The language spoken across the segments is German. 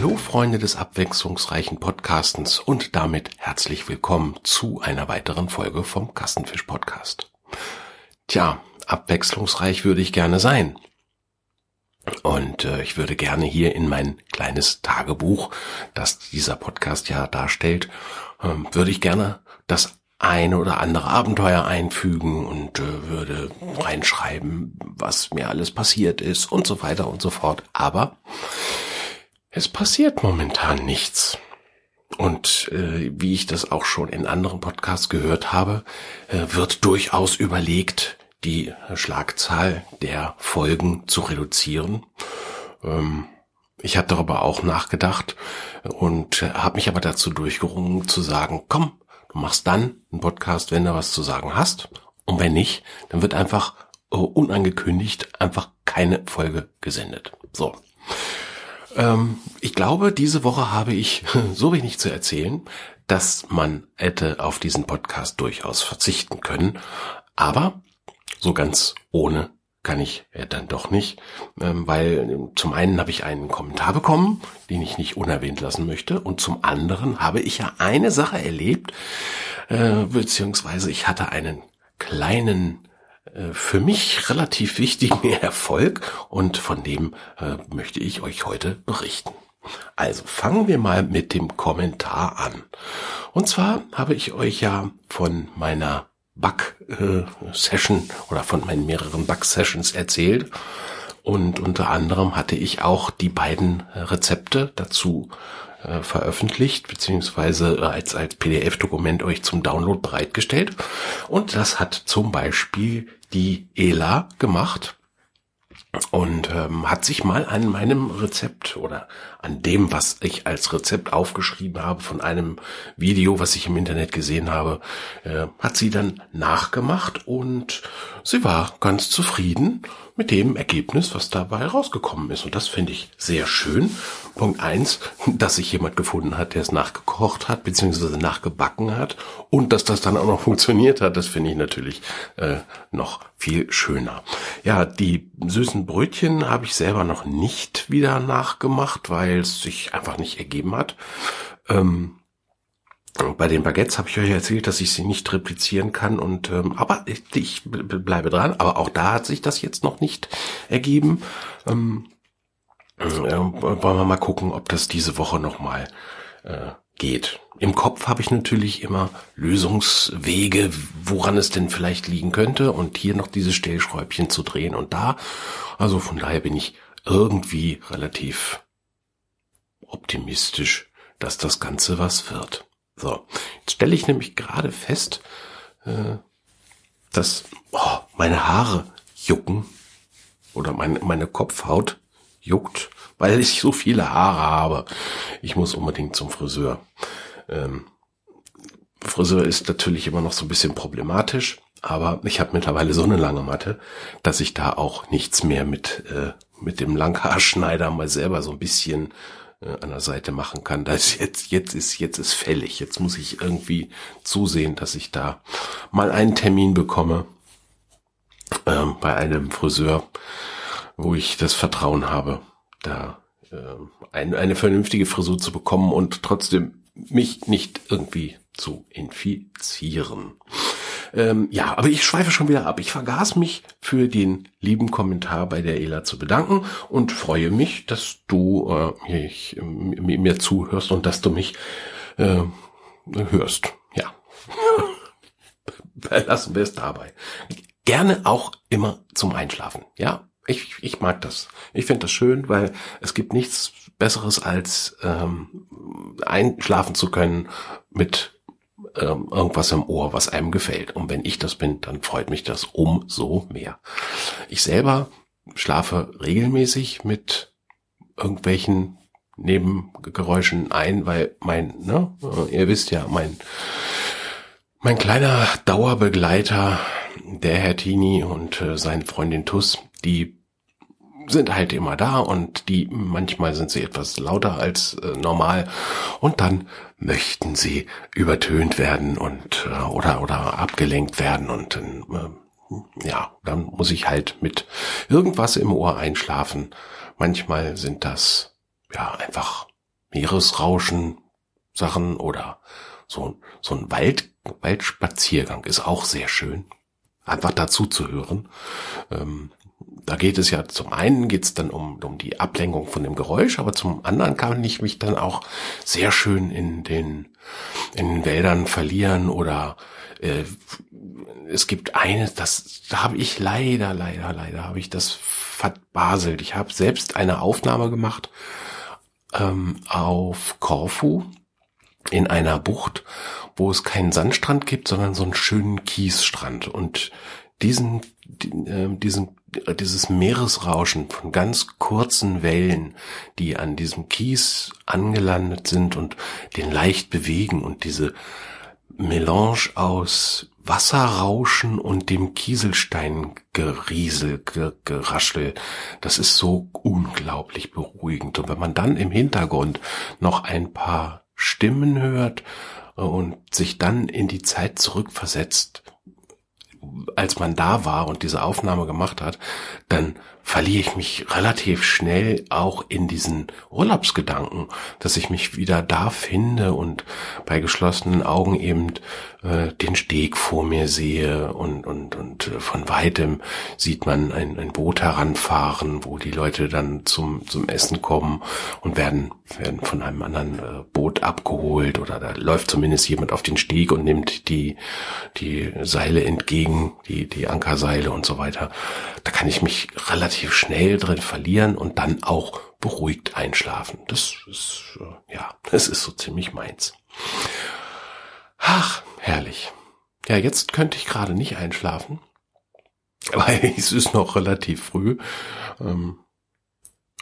Hallo Freunde des abwechslungsreichen Podcastens und damit herzlich willkommen zu einer weiteren Folge vom Kastenfisch Podcast. Tja, abwechslungsreich würde ich gerne sein. Und äh, ich würde gerne hier in mein kleines Tagebuch, das dieser Podcast ja darstellt, äh, würde ich gerne das eine oder andere Abenteuer einfügen und äh, würde reinschreiben, was mir alles passiert ist und so weiter und so fort. Aber es passiert momentan nichts. Und äh, wie ich das auch schon in anderen Podcasts gehört habe, äh, wird durchaus überlegt, die Schlagzahl der Folgen zu reduzieren. Ähm, ich habe darüber auch nachgedacht und habe mich aber dazu durchgerungen zu sagen, komm, du machst dann einen Podcast, wenn du was zu sagen hast. Und wenn nicht, dann wird einfach uh, unangekündigt einfach keine Folge gesendet. So. Ähm, ich glaube, diese Woche habe ich so wenig zu erzählen, dass man hätte auf diesen Podcast durchaus verzichten können. Aber so ganz ohne kann ich ja dann doch nicht, ähm, weil zum einen habe ich einen Kommentar bekommen, den ich nicht unerwähnt lassen möchte, und zum anderen habe ich ja eine Sache erlebt, äh, beziehungsweise ich hatte einen kleinen äh, für mich relativ wichtigen Erfolg und von dem äh, möchte ich euch heute berichten. Also fangen wir mal mit dem Kommentar an. Und zwar habe ich euch ja von meiner Bug-Session äh, oder von meinen mehreren Bug-Sessions erzählt. Und unter anderem hatte ich auch die beiden Rezepte dazu äh, veröffentlicht, beziehungsweise als, als PDF-Dokument euch zum Download bereitgestellt. Und das hat zum Beispiel die Ela gemacht und ähm, hat sich mal an meinem Rezept oder an dem, was ich als Rezept aufgeschrieben habe von einem Video, was ich im Internet gesehen habe, äh, hat sie dann nachgemacht und sie war ganz zufrieden mit dem Ergebnis, was dabei rausgekommen ist. Und das finde ich sehr schön. Punkt eins, dass sich jemand gefunden hat, der es nachgekocht hat, beziehungsweise nachgebacken hat und dass das dann auch noch funktioniert hat, das finde ich natürlich äh, noch viel schöner. Ja, die süßen Brötchen habe ich selber noch nicht wieder nachgemacht, weil es sich einfach nicht ergeben hat. Ähm, bei den Baguettes habe ich euch erzählt, dass ich sie nicht replizieren kann und ähm, aber ich, ich bleibe dran. Aber auch da hat sich das jetzt noch nicht ergeben. Ähm, äh, wollen wir mal gucken, ob das diese Woche noch mal äh, geht. Im Kopf habe ich natürlich immer Lösungswege, woran es denn vielleicht liegen könnte und hier noch diese Stellschräubchen zu drehen und da. Also von daher bin ich irgendwie relativ optimistisch, dass das Ganze was wird. So, jetzt stelle ich nämlich gerade fest, äh, dass oh, meine Haare jucken oder meine, meine Kopfhaut juckt, weil ich so viele Haare habe. Ich muss unbedingt zum Friseur. Ähm, Friseur ist natürlich immer noch so ein bisschen problematisch, aber ich habe mittlerweile so eine lange Matte, dass ich da auch nichts mehr mit äh, mit dem Langhaarschneider mal selber so ein bisschen an der Seite machen kann. Da ist jetzt, jetzt ist, jetzt ist fällig. Jetzt muss ich irgendwie zusehen, dass ich da mal einen Termin bekomme ähm, bei einem Friseur, wo ich das Vertrauen habe, da äh, ein, eine vernünftige Frisur zu bekommen und trotzdem mich nicht irgendwie zu infizieren. Ähm, ja, aber ich schweife schon wieder ab. Ich vergaß mich für den lieben Kommentar bei der Ela zu bedanken und freue mich, dass du äh, ich, äh, mir zuhörst und dass du mich äh, hörst. Ja. Lassen wir es dabei. Gerne auch immer zum Einschlafen. Ja, ich, ich mag das. Ich finde das schön, weil es gibt nichts Besseres als ähm, einschlafen zu können mit ähm, irgendwas im Ohr, was einem gefällt. Und wenn ich das bin, dann freut mich das umso mehr. Ich selber schlafe regelmäßig mit irgendwelchen Nebengeräuschen ein, weil mein, ne, ihr wisst ja, mein, mein kleiner Dauerbegleiter, der Herr Tini und äh, seine Freundin Tuss, die sind halt immer da und die manchmal sind sie etwas lauter als äh, normal und dann möchten sie übertönt werden und äh, oder oder abgelenkt werden und äh, ja, dann muss ich halt mit irgendwas im Ohr einschlafen. Manchmal sind das ja einfach Meeresrauschen Sachen oder so, so ein Wald, Waldspaziergang ist auch sehr schön. Einfach dazu zu hören. Ähm, da geht es ja zum einen geht es dann um, um die Ablenkung von dem Geräusch, aber zum anderen kann ich mich dann auch sehr schön in den, in den Wäldern verlieren oder äh, es gibt eines, das da habe ich leider, leider, leider habe ich das verbaselt. Ich habe selbst eine Aufnahme gemacht ähm, auf Korfu in einer Bucht, wo es keinen Sandstrand gibt, sondern so einen schönen Kiesstrand. Und diesen, äh, diesen, dieses Meeresrauschen von ganz kurzen Wellen, die an diesem Kies angelandet sind und den leicht bewegen und diese Melange aus Wasserrauschen und dem Kieselsteingeriesel, Geraschel, das ist so unglaublich beruhigend. Und wenn man dann im Hintergrund noch ein paar Stimmen hört und sich dann in die Zeit zurückversetzt, als man da war und diese Aufnahme gemacht hat, dann verliere ich mich relativ schnell auch in diesen Urlaubsgedanken, dass ich mich wieder da finde und bei geschlossenen Augen eben äh, den Steg vor mir sehe und, und, und äh, von weitem sieht man ein, ein Boot heranfahren, wo die Leute dann zum, zum Essen kommen und werden, werden von einem anderen äh, Boot abgeholt oder da läuft zumindest jemand auf den Steg und nimmt die, die Seile entgegen, die, die Ankerseile und so weiter. Da kann ich mich relativ relativ schnell drin verlieren und dann auch beruhigt einschlafen. Das ist, äh, ja, das ist so ziemlich meins. Ach, herrlich. Ja, jetzt könnte ich gerade nicht einschlafen, weil es ist noch relativ früh. Ähm,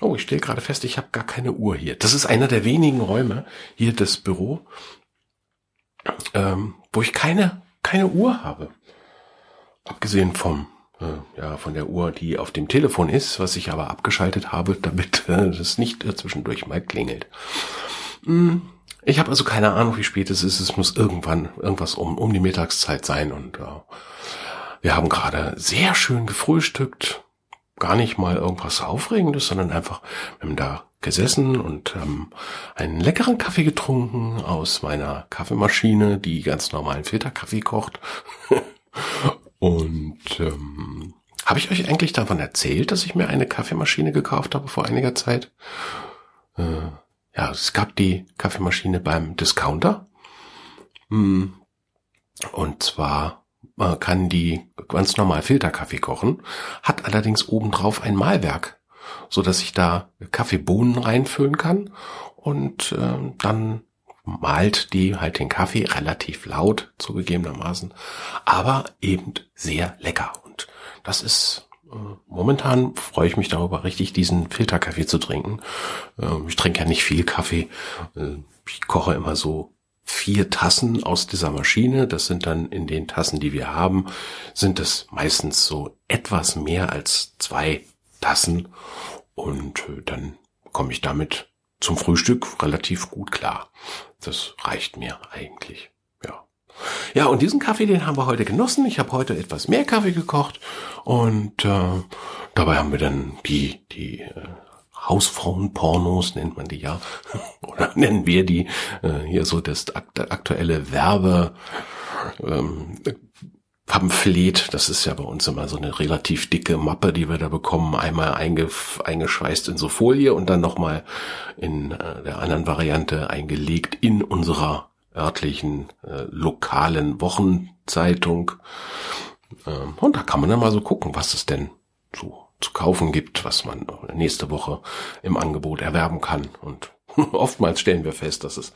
oh, ich stelle gerade fest, ich habe gar keine Uhr hier. Das ist einer der wenigen Räume hier des Büro, ähm, wo ich keine keine Uhr habe. Abgesehen vom ja, von der Uhr, die auf dem Telefon ist, was ich aber abgeschaltet habe, damit äh, nicht äh, zwischendurch mal klingelt. Hm, ich habe also keine Ahnung, wie spät es ist. Es muss irgendwann irgendwas um, um die Mittagszeit sein und äh, wir haben gerade sehr schön gefrühstückt. Gar nicht mal irgendwas Aufregendes, sondern einfach, wir haben da gesessen und ähm, einen leckeren Kaffee getrunken aus meiner Kaffeemaschine, die ganz normalen Filterkaffee kocht. Und ähm, habe ich euch eigentlich davon erzählt, dass ich mir eine Kaffeemaschine gekauft habe vor einiger Zeit? Äh, ja, es gab die Kaffeemaschine beim Discounter. Hm. Und zwar äh, kann die ganz normal Filterkaffee kochen, hat allerdings obendrauf ein Mahlwerk, so dass ich da Kaffeebohnen reinfüllen kann und äh, dann malt die halt den Kaffee relativ laut zugegebenermaßen, aber eben sehr lecker. Und das ist äh, momentan freue ich mich darüber richtig, diesen Filterkaffee zu trinken. Äh, ich trinke ja nicht viel Kaffee. Äh, ich koche immer so vier Tassen aus dieser Maschine. Das sind dann in den Tassen, die wir haben, sind es meistens so etwas mehr als zwei Tassen. Und äh, dann komme ich damit zum Frühstück relativ gut klar. Das reicht mir eigentlich. Ja. Ja, und diesen Kaffee, den haben wir heute genossen. Ich habe heute etwas mehr Kaffee gekocht und äh, dabei haben wir dann die die äh, Hausfrauenpornos nennt man die ja oder nennen wir die äh, hier so das aktuelle Werbe ähm, Pamphlet, das ist ja bei uns immer so eine relativ dicke Mappe, die wir da bekommen, einmal eingeschweißt in so Folie und dann nochmal in äh, der anderen Variante eingelegt in unserer örtlichen äh, lokalen Wochenzeitung. Ähm, und da kann man dann mal so gucken, was es denn so zu kaufen gibt, was man nächste Woche im Angebot erwerben kann. Und oftmals stellen wir fest, dass es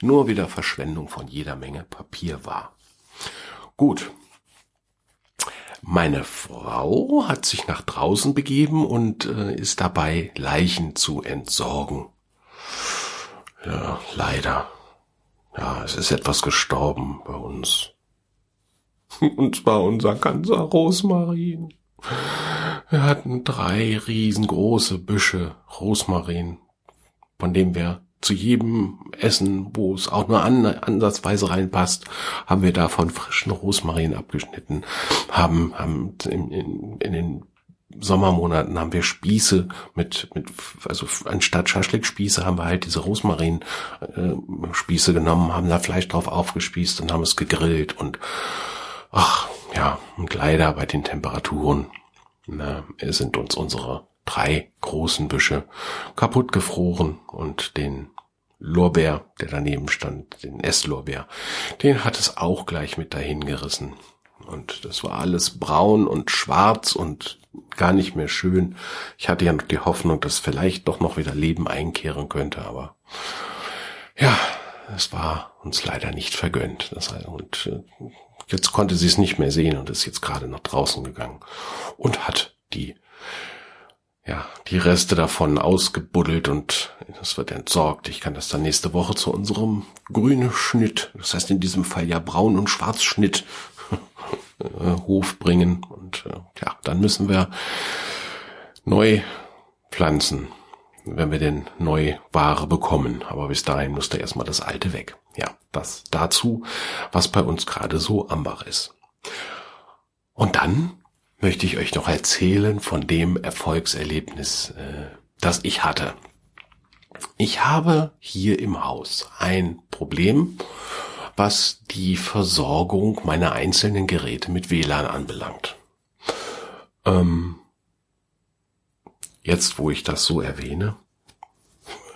nur wieder Verschwendung von jeder Menge Papier war. Gut, meine Frau hat sich nach draußen begeben und äh, ist dabei, Leichen zu entsorgen. Ja, leider. Ja, es ist etwas gestorben bei uns. Und zwar unser ganzer Rosmarin. Wir hatten drei riesengroße Büsche Rosmarin, von dem wir zu jedem Essen, wo es auch nur an, ansatzweise reinpasst, haben wir davon frischen Rosmarin abgeschnitten, haben, haben in, in, in den Sommermonaten haben wir Spieße mit, mit also anstatt Schaschlik-Spieße haben wir halt diese Rosmarin-Spieße genommen, haben da Fleisch drauf aufgespießt und haben es gegrillt und ach ja, und leider bei den Temperaturen na, sind uns unsere drei großen Büsche kaputt gefroren und den Lorbeer, der daneben stand, den Esslorbeer, den hat es auch gleich mit dahin gerissen. Und das war alles braun und schwarz und gar nicht mehr schön. Ich hatte ja noch die Hoffnung, dass vielleicht doch noch wieder Leben einkehren könnte, aber ja, es war uns leider nicht vergönnt. Und äh, jetzt konnte sie es nicht mehr sehen und ist jetzt gerade nach draußen gegangen und hat die ja, die Reste davon ausgebuddelt und das wird entsorgt. Ich kann das dann nächste Woche zu unserem grünen Schnitt, das heißt in diesem Fall ja Braun- und Schwarzschnitt äh, Hof bringen und äh, ja, dann müssen wir neu pflanzen, wenn wir denn neu Ware bekommen. Aber bis dahin musste erstmal das alte weg. Ja, das dazu, was bei uns gerade so am Bach ist. Und dann möchte ich euch noch erzählen von dem Erfolgserlebnis, äh, das ich hatte. Ich habe hier im Haus ein Problem, was die Versorgung meiner einzelnen Geräte mit WLAN anbelangt. Ähm, jetzt, wo ich das so erwähne,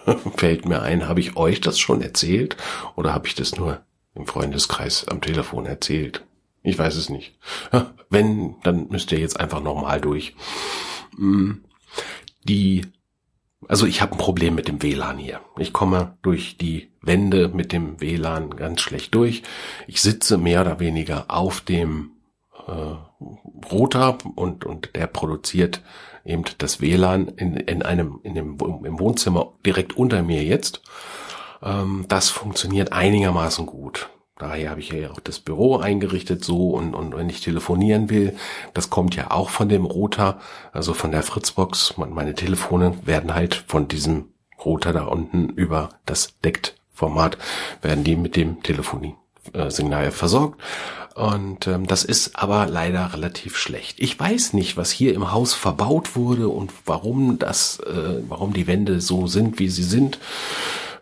fällt mir ein, habe ich euch das schon erzählt oder habe ich das nur im Freundeskreis am Telefon erzählt? Ich weiß es nicht. Wenn, dann müsst ihr jetzt einfach nochmal durch. Hm, die, also ich habe ein Problem mit dem WLAN hier. Ich komme durch die Wände mit dem WLAN ganz schlecht durch. Ich sitze mehr oder weniger auf dem äh, Router und, und der produziert eben das WLAN in, in einem, in dem, im Wohnzimmer direkt unter mir jetzt. Ähm, das funktioniert einigermaßen gut. Daher habe ich ja auch das Büro eingerichtet so und, und wenn ich telefonieren will, das kommt ja auch von dem Router, also von der Fritzbox. Meine Telefone werden halt von diesem Router da unten über das Deckt-Format, werden die mit dem Telefonie-Signal versorgt. Und ähm, das ist aber leider relativ schlecht. Ich weiß nicht, was hier im Haus verbaut wurde und warum das, äh, warum die Wände so sind, wie sie sind.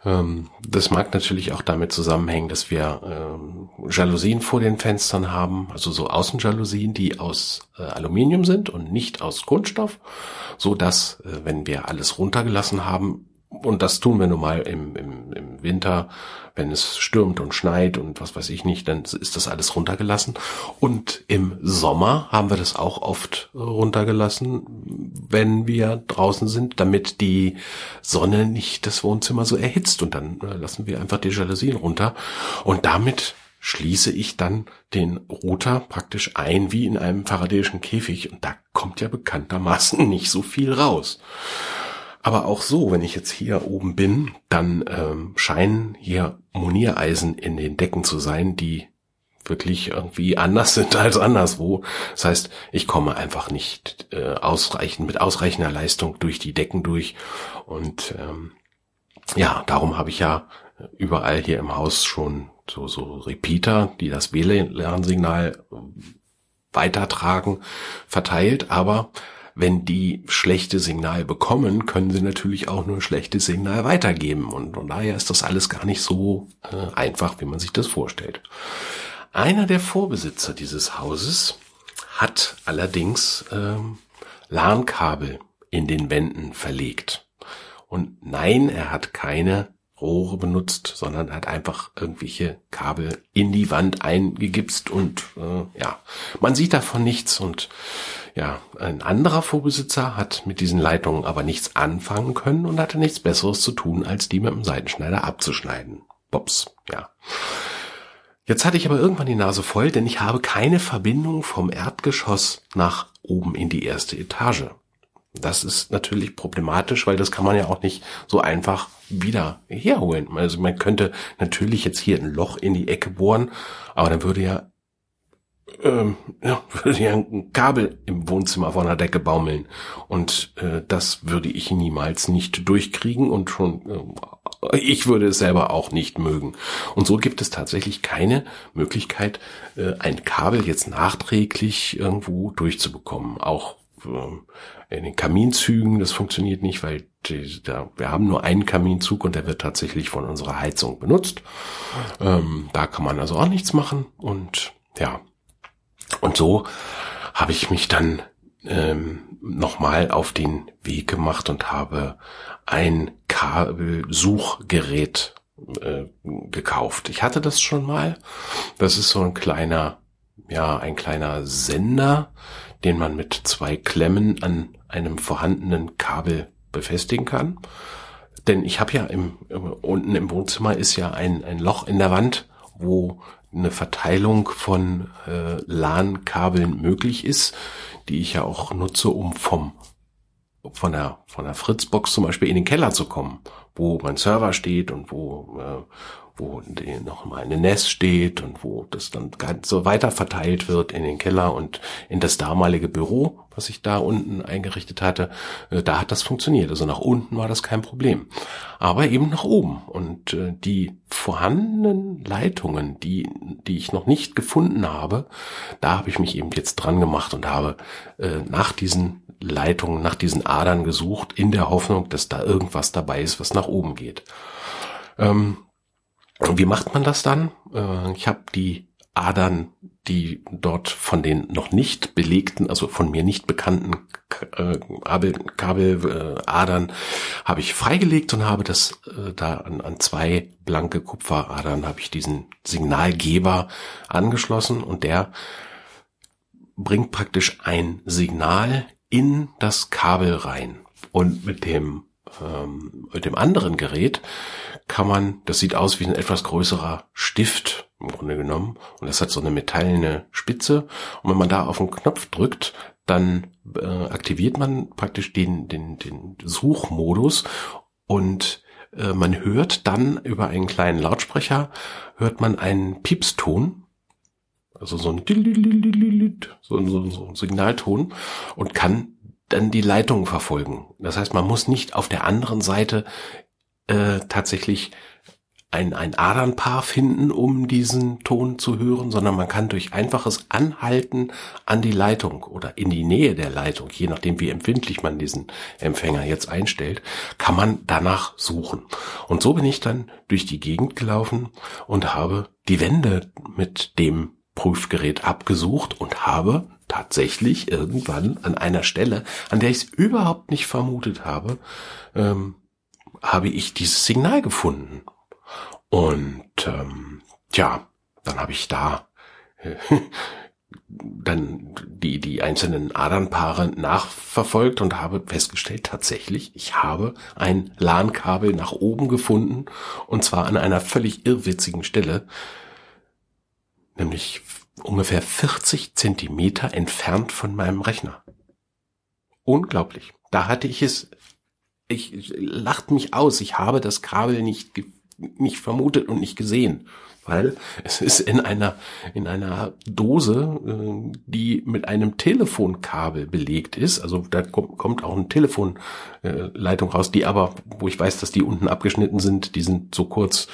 Ähm, das mag natürlich auch damit zusammenhängen, dass wir ähm, Jalousien vor den Fenstern haben, also so Außenjalousien, die aus äh, Aluminium sind und nicht aus Kunststoff, so dass, äh, wenn wir alles runtergelassen haben, und das tun wir nun mal im, im, im Winter, wenn es stürmt und schneit und was weiß ich nicht, dann ist das alles runtergelassen. Und im Sommer haben wir das auch oft runtergelassen, wenn wir draußen sind, damit die Sonne nicht das Wohnzimmer so erhitzt. Und dann äh, lassen wir einfach die Jalousien runter. Und damit schließe ich dann den Router praktisch ein wie in einem faradäischen Käfig. Und da kommt ja bekanntermaßen nicht so viel raus. Aber auch so, wenn ich jetzt hier oben bin, dann ähm, scheinen hier Moniereisen in den Decken zu sein, die wirklich irgendwie anders sind als anderswo. Das heißt, ich komme einfach nicht äh, ausreichend mit ausreichender Leistung durch die Decken durch. Und ähm, ja, darum habe ich ja überall hier im Haus schon so, so Repeater, die das WLAN-Signal weitertragen, verteilt. Aber wenn die schlechte Signal bekommen, können sie natürlich auch nur schlechtes Signal weitergeben. Und von daher ist das alles gar nicht so äh, einfach, wie man sich das vorstellt. Einer der Vorbesitzer dieses Hauses hat allerdings ähm, LAN-Kabel in den Wänden verlegt. Und nein, er hat keine Rohre benutzt, sondern er hat einfach irgendwelche Kabel in die Wand eingegipst und äh, ja, man sieht davon nichts und ja, ein anderer Vorbesitzer hat mit diesen Leitungen aber nichts anfangen können und hatte nichts Besseres zu tun, als die mit dem Seitenschneider abzuschneiden. Bops, ja. Jetzt hatte ich aber irgendwann die Nase voll, denn ich habe keine Verbindung vom Erdgeschoss nach oben in die erste Etage. Das ist natürlich problematisch, weil das kann man ja auch nicht so einfach wieder herholen. Also man könnte natürlich jetzt hier ein Loch in die Ecke bohren, aber dann würde ja ähm, ja, würde ja ein Kabel im Wohnzimmer von der Decke baumeln. Und äh, das würde ich niemals nicht durchkriegen und schon äh, ich würde es selber auch nicht mögen. Und so gibt es tatsächlich keine Möglichkeit, äh, ein Kabel jetzt nachträglich irgendwo durchzubekommen. Auch äh, in den Kaminzügen, das funktioniert nicht, weil die, da, wir haben nur einen Kaminzug und der wird tatsächlich von unserer Heizung benutzt. Ähm, da kann man also auch nichts machen und ja. Und so habe ich mich dann ähm, nochmal auf den Weg gemacht und habe ein Kabelsuchgerät äh, gekauft. Ich hatte das schon mal. Das ist so ein kleiner, ja, ein kleiner Sender, den man mit zwei Klemmen an einem vorhandenen Kabel befestigen kann. Denn ich habe ja im, unten im Wohnzimmer ist ja ein, ein Loch in der Wand, wo eine Verteilung von äh, LAN-Kabeln möglich ist, die ich ja auch nutze, um vom von der von der Fritzbox zum Beispiel in den Keller zu kommen, wo mein Server steht und wo äh, wo noch mal eine Nest steht und wo das dann ganz so weiter verteilt wird in den Keller und in das damalige Büro, was ich da unten eingerichtet hatte, äh, da hat das funktioniert. Also nach unten war das kein Problem. Aber eben nach oben. Und äh, die vorhandenen Leitungen, die, die ich noch nicht gefunden habe, da habe ich mich eben jetzt dran gemacht und habe äh, nach diesen Leitungen, nach diesen Adern gesucht, in der Hoffnung, dass da irgendwas dabei ist, was nach oben geht. Ähm, wie macht man das dann? Äh, ich habe die Adern, die dort von den noch nicht belegten, also von mir nicht bekannten äh, Kabeladern, habe ich freigelegt und habe das äh, da an, an zwei blanke Kupferadern habe ich diesen Signalgeber angeschlossen und der bringt praktisch ein Signal in das Kabel rein. Und mit dem ähm, dem anderen Gerät kann man, das sieht aus wie ein etwas größerer Stift im Grunde genommen. Und das hat so eine metallene Spitze. Und wenn man da auf den Knopf drückt, dann äh, aktiviert man praktisch den, den, den Suchmodus. Und äh, man hört dann über einen kleinen Lautsprecher, hört man einen Piepston, also so ein, so, so ein Signalton. Und kann dann die Leitungen verfolgen. Das heißt, man muss nicht auf der anderen Seite äh, tatsächlich ein, ein Adernpaar finden, um diesen Ton zu hören, sondern man kann durch einfaches Anhalten an die Leitung oder in die Nähe der Leitung, je nachdem wie empfindlich man diesen Empfänger jetzt einstellt, kann man danach suchen. Und so bin ich dann durch die Gegend gelaufen und habe die Wände mit dem Prüfgerät abgesucht und habe tatsächlich irgendwann an einer Stelle, an der ich es überhaupt nicht vermutet habe, ähm, habe ich dieses Signal gefunden. Und ähm, ja, dann habe ich da äh, dann die, die einzelnen Adernpaare nachverfolgt und habe festgestellt, tatsächlich, ich habe ein LAN-Kabel nach oben gefunden und zwar an einer völlig irrwitzigen Stelle, nämlich ungefähr 40 Zentimeter entfernt von meinem Rechner. Unglaublich. Da hatte ich es, ich lacht mich aus, ich habe das Kabel nicht, nicht vermutet und nicht gesehen, weil es ist in einer, in einer Dose, äh, die mit einem Telefonkabel belegt ist. Also da kommt auch eine Telefonleitung raus, die aber, wo ich weiß, dass die unten abgeschnitten sind, die sind so kurz,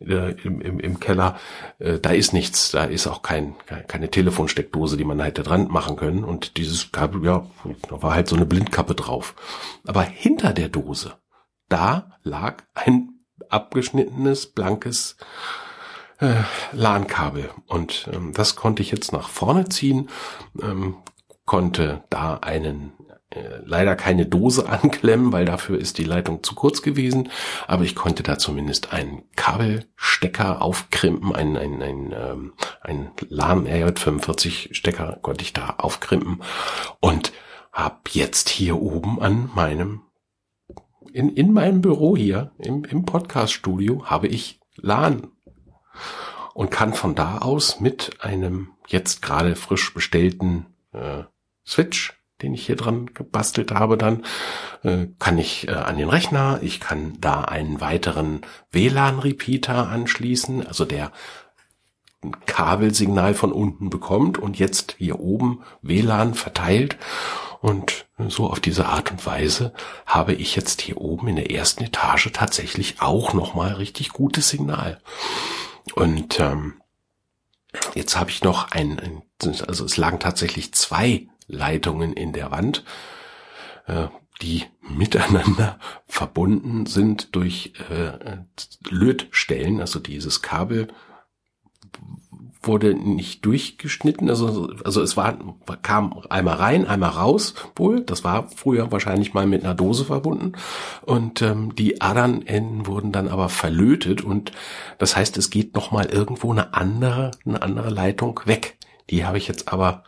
äh, im, im, im Keller, äh, da ist nichts, da ist auch kein, keine Telefonsteckdose, die man hätte dran machen können. Und dieses Kabel, ja, da war halt so eine Blindkappe drauf. Aber hinter der Dose, da lag ein abgeschnittenes, blankes äh, LAN-Kabel. Und ähm, das konnte ich jetzt nach vorne ziehen, ähm, konnte da einen leider keine Dose anklemmen, weil dafür ist die Leitung zu kurz gewesen. Aber ich konnte da zumindest einen Kabelstecker aufkrimpen, einen, einen, einen, ähm, einen LAN RJ45 Stecker konnte ich da aufkrimpen und habe jetzt hier oben an meinem in, in meinem Büro hier im, im Podcast-Studio habe ich LAN und kann von da aus mit einem jetzt gerade frisch bestellten äh, Switch den ich hier dran gebastelt habe, dann äh, kann ich äh, an den Rechner, ich kann da einen weiteren WLAN-Repeater anschließen, also der ein Kabelsignal von unten bekommt und jetzt hier oben WLAN verteilt. Und so auf diese Art und Weise habe ich jetzt hier oben in der ersten Etage tatsächlich auch nochmal richtig gutes Signal. Und ähm, jetzt habe ich noch ein, also es lagen tatsächlich zwei Leitungen in der Wand, äh, die miteinander verbunden sind durch äh, Lötstellen, also dieses Kabel wurde nicht durchgeschnitten, also, also es war, kam einmal rein, einmal raus wohl, das war früher wahrscheinlich mal mit einer Dose verbunden. Und ähm, die Adernenden wurden dann aber verlötet. Und das heißt, es geht nochmal irgendwo eine andere, eine andere Leitung weg. Die habe ich jetzt aber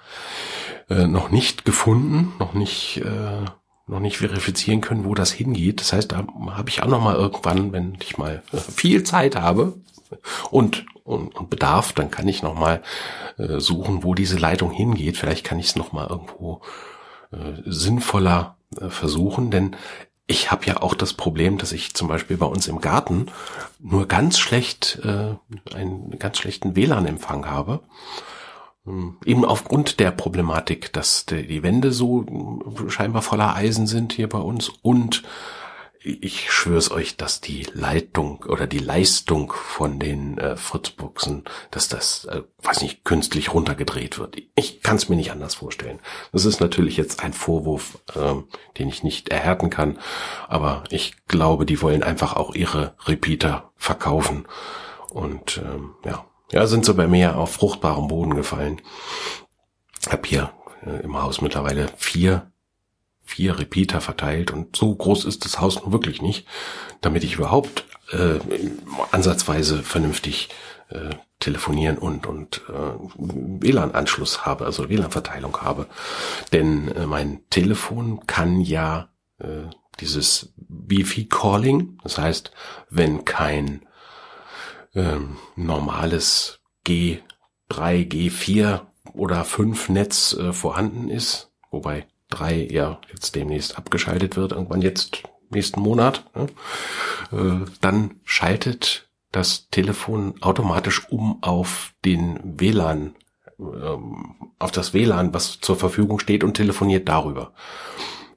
äh, noch nicht gefunden, noch nicht, äh, noch nicht verifizieren können, wo das hingeht. Das heißt, da habe ich auch noch mal irgendwann, wenn ich mal äh, viel Zeit habe und und, und Bedarf, dann kann ich noch mal äh, suchen, wo diese Leitung hingeht. Vielleicht kann ich es noch mal irgendwo äh, sinnvoller äh, versuchen, denn ich habe ja auch das Problem, dass ich zum Beispiel bei uns im Garten nur ganz schlecht äh, einen ganz schlechten WLAN-Empfang habe. Hm, eben aufgrund der Problematik, dass die Wände so scheinbar voller Eisen sind hier bei uns. Und ich schwör's euch, dass die Leitung oder die Leistung von den äh, Fritzbuchsen, dass das, äh, weiß nicht, künstlich runtergedreht wird. Ich kann es mir nicht anders vorstellen. Das ist natürlich jetzt ein Vorwurf, ähm, den ich nicht erhärten kann, aber ich glaube, die wollen einfach auch ihre Repeater verkaufen. Und ähm, ja, ja, sind so bei mir auf fruchtbarem Boden gefallen. Hab hier äh, im Haus mittlerweile vier vier Repeater verteilt und so groß ist das Haus nun wirklich nicht, damit ich überhaupt äh, ansatzweise vernünftig äh, telefonieren und und äh, WLAN-Anschluss habe, also WLAN-Verteilung habe. Denn äh, mein Telefon kann ja äh, dieses Wi-Fi-Calling, das heißt, wenn kein ähm, normales G3, G4 oder 5 Netz äh, vorhanden ist, wobei 3 ja jetzt demnächst abgeschaltet wird, irgendwann jetzt nächsten Monat, ne? äh, dann schaltet das Telefon automatisch um auf den WLAN, ähm, auf das WLAN, was zur Verfügung steht und telefoniert darüber.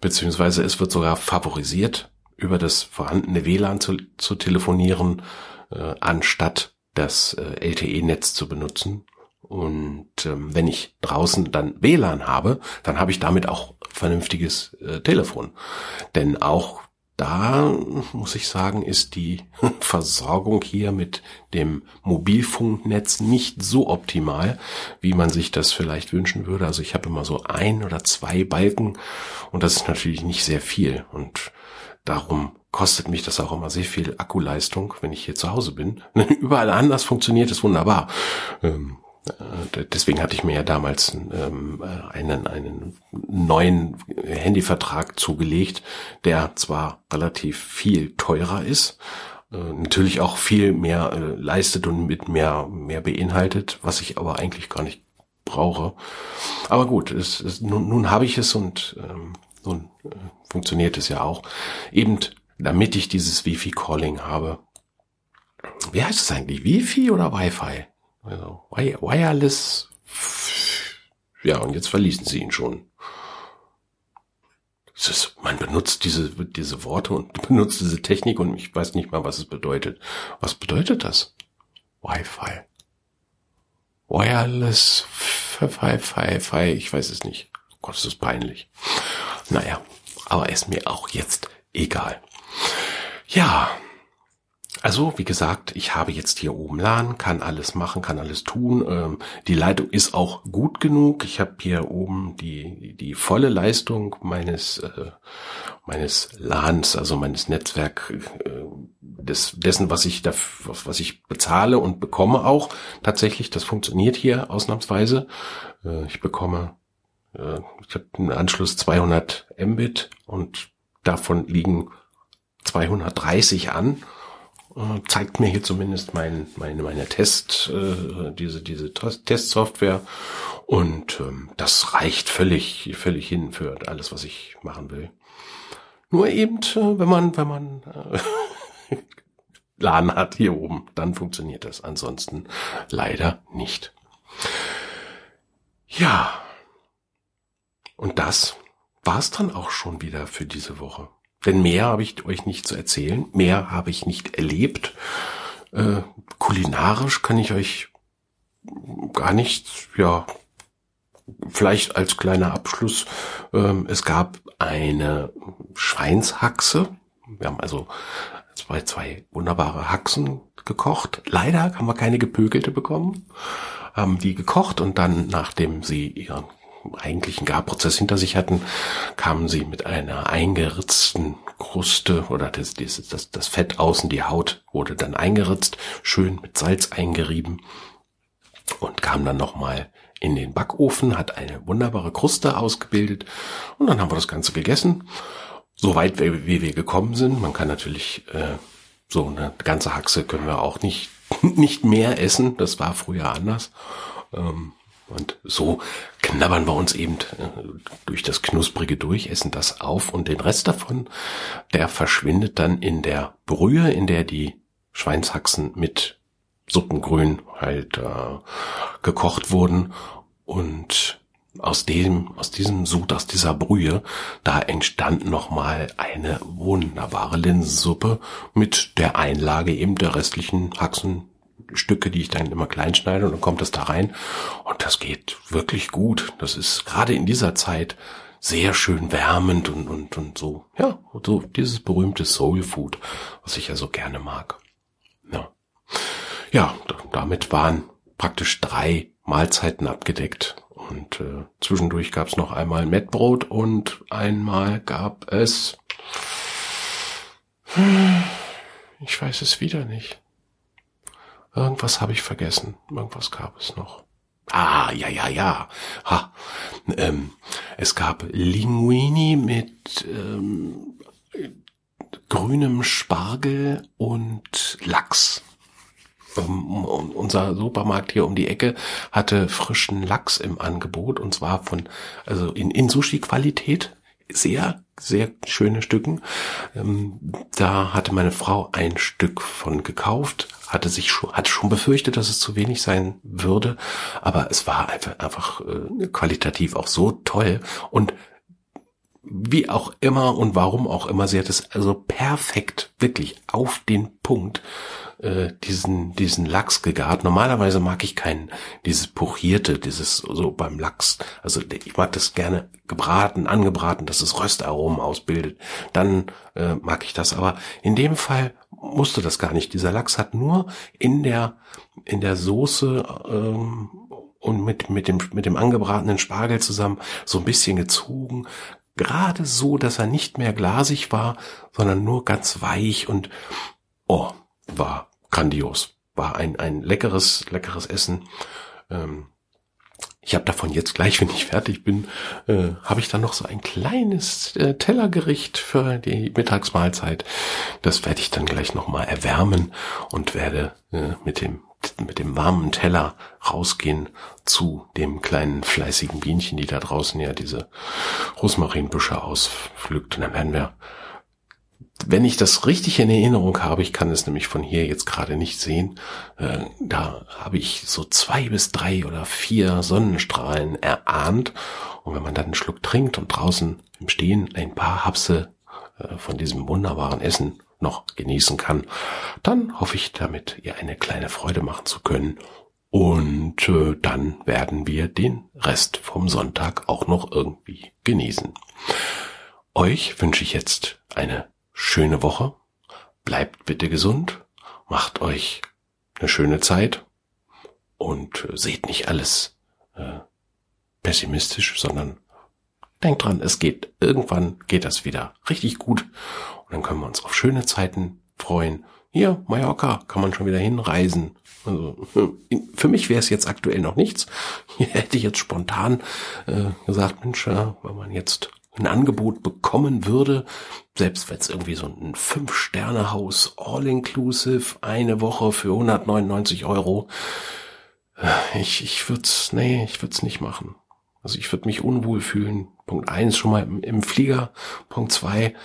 Beziehungsweise es wird sogar favorisiert, über das vorhandene WLAN zu, zu telefonieren, äh, anstatt das äh, LTE-Netz zu benutzen. Und ähm, wenn ich draußen dann WLAN habe, dann habe ich damit auch vernünftiges äh, Telefon. Denn auch da muss ich sagen, ist die Versorgung hier mit dem Mobilfunknetz nicht so optimal, wie man sich das vielleicht wünschen würde. Also ich habe immer so ein oder zwei Balken und das ist natürlich nicht sehr viel. Und darum kostet mich das auch immer sehr viel Akkuleistung, wenn ich hier zu Hause bin. Überall anders funktioniert es wunderbar. Ähm, äh, deswegen hatte ich mir ja damals ähm, einen, einen neuen Handyvertrag zugelegt, der zwar relativ viel teurer ist, äh, natürlich auch viel mehr äh, leistet und mit mehr, mehr beinhaltet, was ich aber eigentlich gar nicht brauche. Aber gut, es, es, nun, nun habe ich es und ähm, nun äh, funktioniert es ja auch. Eben damit ich dieses Wifi-Calling habe. Wie heißt es eigentlich? Wifi oder Wi-Fi? Also Wireless. Ja, und jetzt verließen sie ihn schon. Ist, man benutzt diese, diese Worte und benutzt diese Technik und ich weiß nicht mal, was es bedeutet. Was bedeutet das? Wi-Fi. Wireless, Fi, Fi, Fi, ich weiß es nicht. Oh Gott, ist peinlich. Naja, aber ist mir auch jetzt egal. Ja, also, wie gesagt, ich habe jetzt hier oben LAN, kann alles machen, kann alles tun. Ähm, die Leitung ist auch gut genug. Ich habe hier oben die, die volle Leistung meines, äh, meines LANs, also meines Netzwerk, äh, des, dessen, was ich da, was ich bezahle und bekomme auch. Tatsächlich, das funktioniert hier ausnahmsweise. Äh, ich bekomme, äh, ich habe einen Anschluss 200 Mbit und davon liegen 230 an äh, zeigt mir hier zumindest mein, meine, meine Test, äh, diese, diese Testsoftware. Und ähm, das reicht völlig, völlig hin für alles, was ich machen will. Nur eben, äh, wenn man, wenn man äh, LAN hat hier oben, dann funktioniert das. Ansonsten leider nicht. Ja. Und das war's dann auch schon wieder für diese Woche. Denn mehr habe ich euch nicht zu erzählen, mehr habe ich nicht erlebt. Äh, kulinarisch kann ich euch gar nichts, ja, vielleicht als kleiner Abschluss, ähm, es gab eine Schweinshaxe. Wir haben also zwei, zwei wunderbare Haxen gekocht. Leider haben wir keine gepökelte bekommen. Haben die gekocht und dann, nachdem sie ihren eigentlichen Garprozess hinter sich hatten, kamen sie mit einer eingeritzten Kruste oder das, das, das, Fett außen, die Haut wurde dann eingeritzt, schön mit Salz eingerieben und kam dann nochmal in den Backofen, hat eine wunderbare Kruste ausgebildet und dann haben wir das Ganze gegessen. So weit, wie, wie wir gekommen sind. Man kann natürlich äh, so eine ganze Haxe können wir auch nicht nicht mehr essen. Das war früher anders. Ähm, und so knabbern wir uns eben äh, durch das Knusprige durch, essen das auf und den Rest davon, der verschwindet dann in der Brühe, in der die Schweinshaxen mit Suppengrün halt äh, gekocht wurden. Und aus dem, aus diesem Sud, aus dieser Brühe, da entstand nochmal eine wunderbare Linsensuppe mit der Einlage eben der restlichen Haxenstücke, die ich dann immer klein schneide und dann kommt das da rein und das geht wirklich gut. Das ist gerade in dieser Zeit sehr schön wärmend und, und, und so, ja, so dieses berühmte Soul Food, was ich ja so gerne mag. Ja, ja damit waren praktisch drei Mahlzeiten abgedeckt. Und äh, zwischendurch gab es noch einmal Mettbrot und einmal gab es... Ich weiß es wieder nicht. Irgendwas habe ich vergessen. Irgendwas gab es noch. Ah, ja, ja, ja. Ha. Ähm, es gab Linguini mit ähm, grünem Spargel und Lachs ähm, unser Supermarkt hier um die Ecke hatte frischen Lachs im Angebot und zwar von, also in, in Sushi-Qualität. Sehr, sehr schöne Stücken. Ähm, da hatte meine Frau ein Stück von gekauft, hatte sich schon, hatte schon befürchtet, dass es zu wenig sein würde, aber es war einfach, einfach äh, qualitativ auch so toll und wie auch immer und warum auch immer, sie hat es also perfekt, wirklich auf den Punkt äh, diesen diesen Lachs gegart. Normalerweise mag ich keinen dieses pochierte, dieses so beim Lachs. Also ich mag das gerne gebraten, angebraten, dass es Röstaromen ausbildet. Dann äh, mag ich das. Aber in dem Fall musste das gar nicht. Dieser Lachs hat nur in der in der Soße ähm, und mit mit dem mit dem angebratenen Spargel zusammen so ein bisschen gezogen, gerade so, dass er nicht mehr glasig war, sondern nur ganz weich und oh, war grandios. War ein, ein leckeres, leckeres Essen. Ähm, ich habe davon jetzt gleich, wenn ich fertig bin, äh, habe ich dann noch so ein kleines äh, Tellergericht für die Mittagsmahlzeit. Das werde ich dann gleich nochmal erwärmen und werde äh, mit dem mit dem warmen Teller rausgehen zu dem kleinen fleißigen Bienchen, die da draußen ja diese Rosmarinbüsche auspflückt. Und dann werden wir wenn ich das richtig in Erinnerung habe, ich kann es nämlich von hier jetzt gerade nicht sehen, äh, da habe ich so zwei bis drei oder vier Sonnenstrahlen erahnt. Und wenn man dann einen Schluck trinkt und draußen im Stehen ein paar Hapse äh, von diesem wunderbaren Essen noch genießen kann, dann hoffe ich damit, ihr eine kleine Freude machen zu können. Und äh, dann werden wir den Rest vom Sonntag auch noch irgendwie genießen. Euch wünsche ich jetzt eine schöne Woche. Bleibt bitte gesund. Macht euch eine schöne Zeit. Und äh, seht nicht alles äh, pessimistisch, sondern denkt dran, es geht, irgendwann geht das wieder richtig gut. Und dann können wir uns auf schöne Zeiten freuen. Hier, Mallorca, kann man schon wieder hinreisen. Also, für mich wäre es jetzt aktuell noch nichts. Hier hätte ich jetzt spontan äh, gesagt, Mensch, ja, wenn man jetzt ein Angebot bekommen würde, selbst wenn es irgendwie so ein Fünf-Sterne-Haus all-inclusive, eine Woche für 199 Euro, äh, ich, ich würde es, nee, ich würde es nicht machen. Also ich würde mich unwohl fühlen. Punkt eins schon mal im, im Flieger. Punkt zwei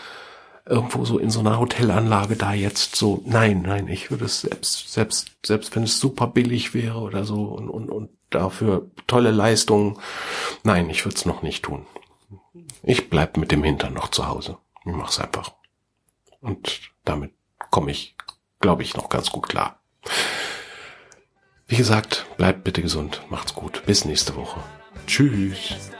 irgendwo so in so einer Hotelanlage da jetzt so, nein, nein, ich würde es selbst, selbst, selbst wenn es super billig wäre oder so und, und, und dafür tolle Leistungen, nein, ich würde es noch nicht tun. Ich bleib mit dem Hintern noch zu Hause. Ich mach's einfach. Und damit komme ich, glaube ich, noch ganz gut klar. Wie gesagt, bleibt bitte gesund, macht's gut. Bis nächste Woche. Tschüss.